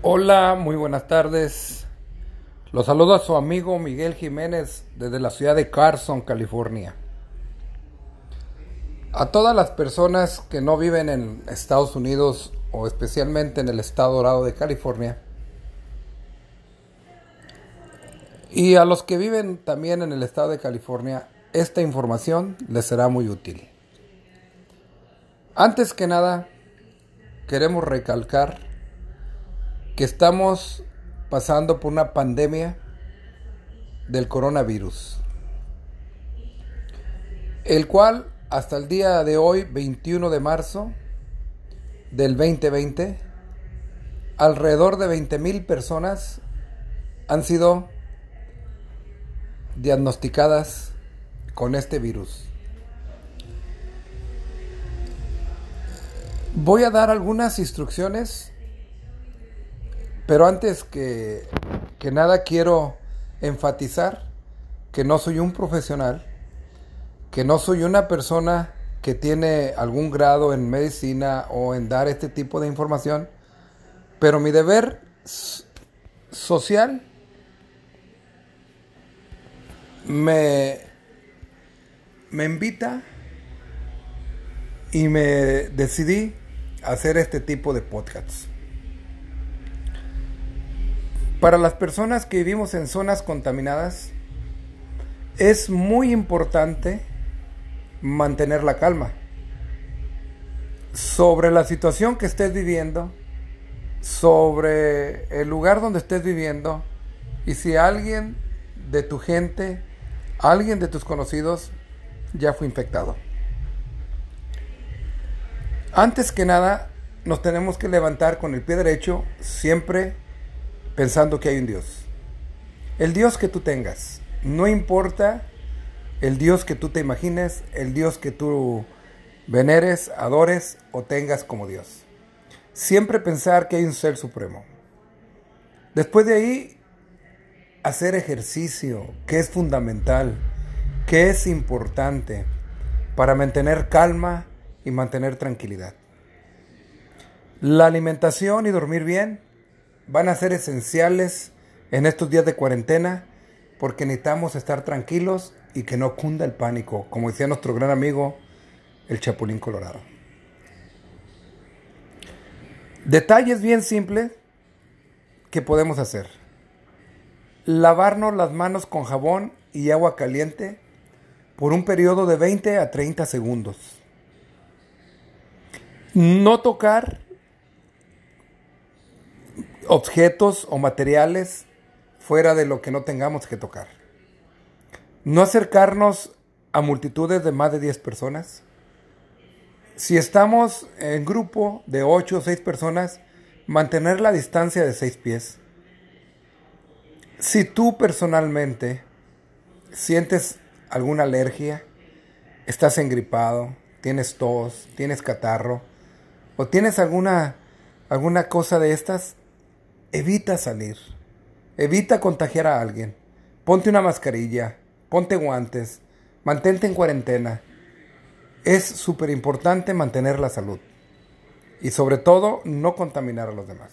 Hola, muy buenas tardes. Los saludo a su amigo Miguel Jiménez desde la ciudad de Carson, California. A todas las personas que no viven en Estados Unidos o especialmente en el estado dorado de California, y a los que viven también en el estado de California, esta información les será muy útil. Antes que nada, queremos recalcar que estamos pasando por una pandemia del coronavirus, el cual hasta el día de hoy, 21 de marzo del 2020, alrededor de 20 mil personas han sido diagnosticadas con este virus. Voy a dar algunas instrucciones pero antes que, nada quiero enfatizar que no soy un profesional, que no soy una persona que tiene algún grado en medicina o en dar este tipo de información, pero mi deber social me, me invita y me decidí hacer este tipo de podcasts. Para las personas que vivimos en zonas contaminadas, es muy importante mantener la calma sobre la situación que estés viviendo, sobre el lugar donde estés viviendo y si alguien de tu gente, alguien de tus conocidos ya fue infectado. Antes que nada, nos tenemos que levantar con el pie derecho siempre pensando que hay un Dios. El Dios que tú tengas, no importa el Dios que tú te imagines, el Dios que tú veneres, adores o tengas como Dios. Siempre pensar que hay un ser supremo. Después de ahí, hacer ejercicio, que es fundamental, que es importante para mantener calma y mantener tranquilidad. La alimentación y dormir bien van a ser esenciales en estos días de cuarentena porque necesitamos estar tranquilos y que no cunda el pánico, como decía nuestro gran amigo el Chapulín Colorado. Detalles bien simples que podemos hacer. Lavarnos las manos con jabón y agua caliente por un periodo de 20 a 30 segundos. No tocar objetos o materiales fuera de lo que no tengamos que tocar. No acercarnos a multitudes de más de 10 personas. Si estamos en grupo de 8 o 6 personas, mantener la distancia de 6 pies. Si tú personalmente sientes alguna alergia, estás engripado, tienes tos, tienes catarro o tienes alguna alguna cosa de estas, evita salir, evita contagiar a alguien, ponte una mascarilla, ponte guantes, mantente en cuarentena. Es súper importante mantener la salud y sobre todo no contaminar a los demás.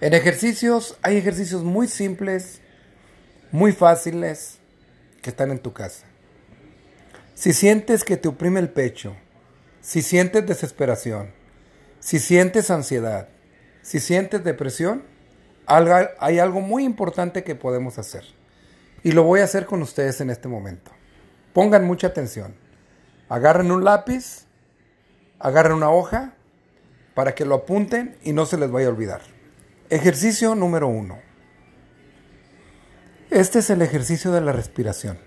En ejercicios hay ejercicios muy simples, muy fáciles que están en tu casa. Si sientes que te oprime el pecho, si sientes desesperación, si sientes ansiedad, si sientes depresión, hay algo muy importante que podemos hacer. Y lo voy a hacer con ustedes en este momento. Pongan mucha atención. Agarren un lápiz, agarren una hoja para que lo apunten y no se les vaya a olvidar. Ejercicio número uno. Este es el ejercicio de la respiración.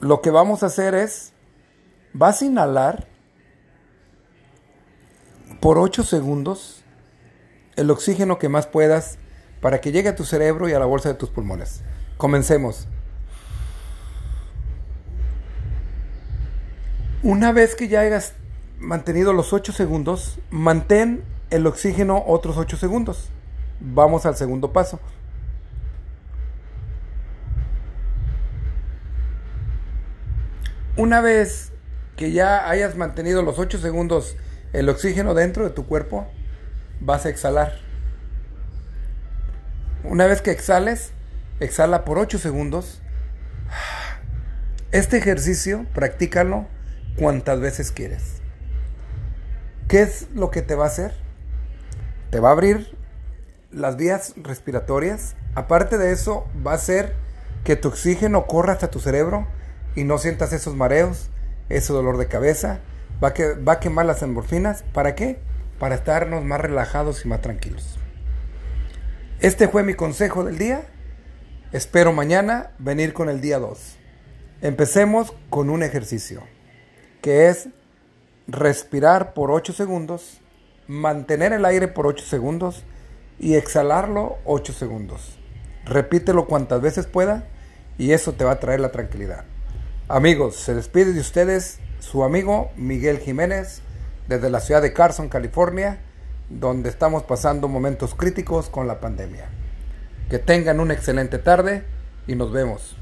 Lo que vamos a hacer es, vas a inhalar por 8 segundos el oxígeno que más puedas para que llegue a tu cerebro y a la bolsa de tus pulmones. Comencemos. Una vez que ya hayas mantenido los 8 segundos, mantén el oxígeno otros 8 segundos. Vamos al segundo paso. Una vez que ya hayas mantenido los 8 segundos el oxígeno dentro de tu cuerpo, vas a exhalar. Una vez que exhales, exhala por 8 segundos. Este ejercicio, practícalo cuantas veces quieres. ¿Qué es lo que te va a hacer? Te va a abrir las vías respiratorias. Aparte de eso, va a hacer que tu oxígeno corra hasta tu cerebro y no sientas esos mareos, ese dolor de cabeza. Va a, que, va a quemar las endorfinas. ¿Para qué? Para estarnos más relajados y más tranquilos. Este fue mi consejo del día. Espero mañana venir con el día 2. Empecemos con un ejercicio que es respirar por 8 segundos, mantener el aire por 8 segundos y exhalarlo 8 segundos. Repítelo cuantas veces pueda y eso te va a traer la tranquilidad. Amigos, se despide de ustedes su amigo Miguel Jiménez desde la ciudad de Carson, California, donde estamos pasando momentos críticos con la pandemia. Que tengan una excelente tarde y nos vemos.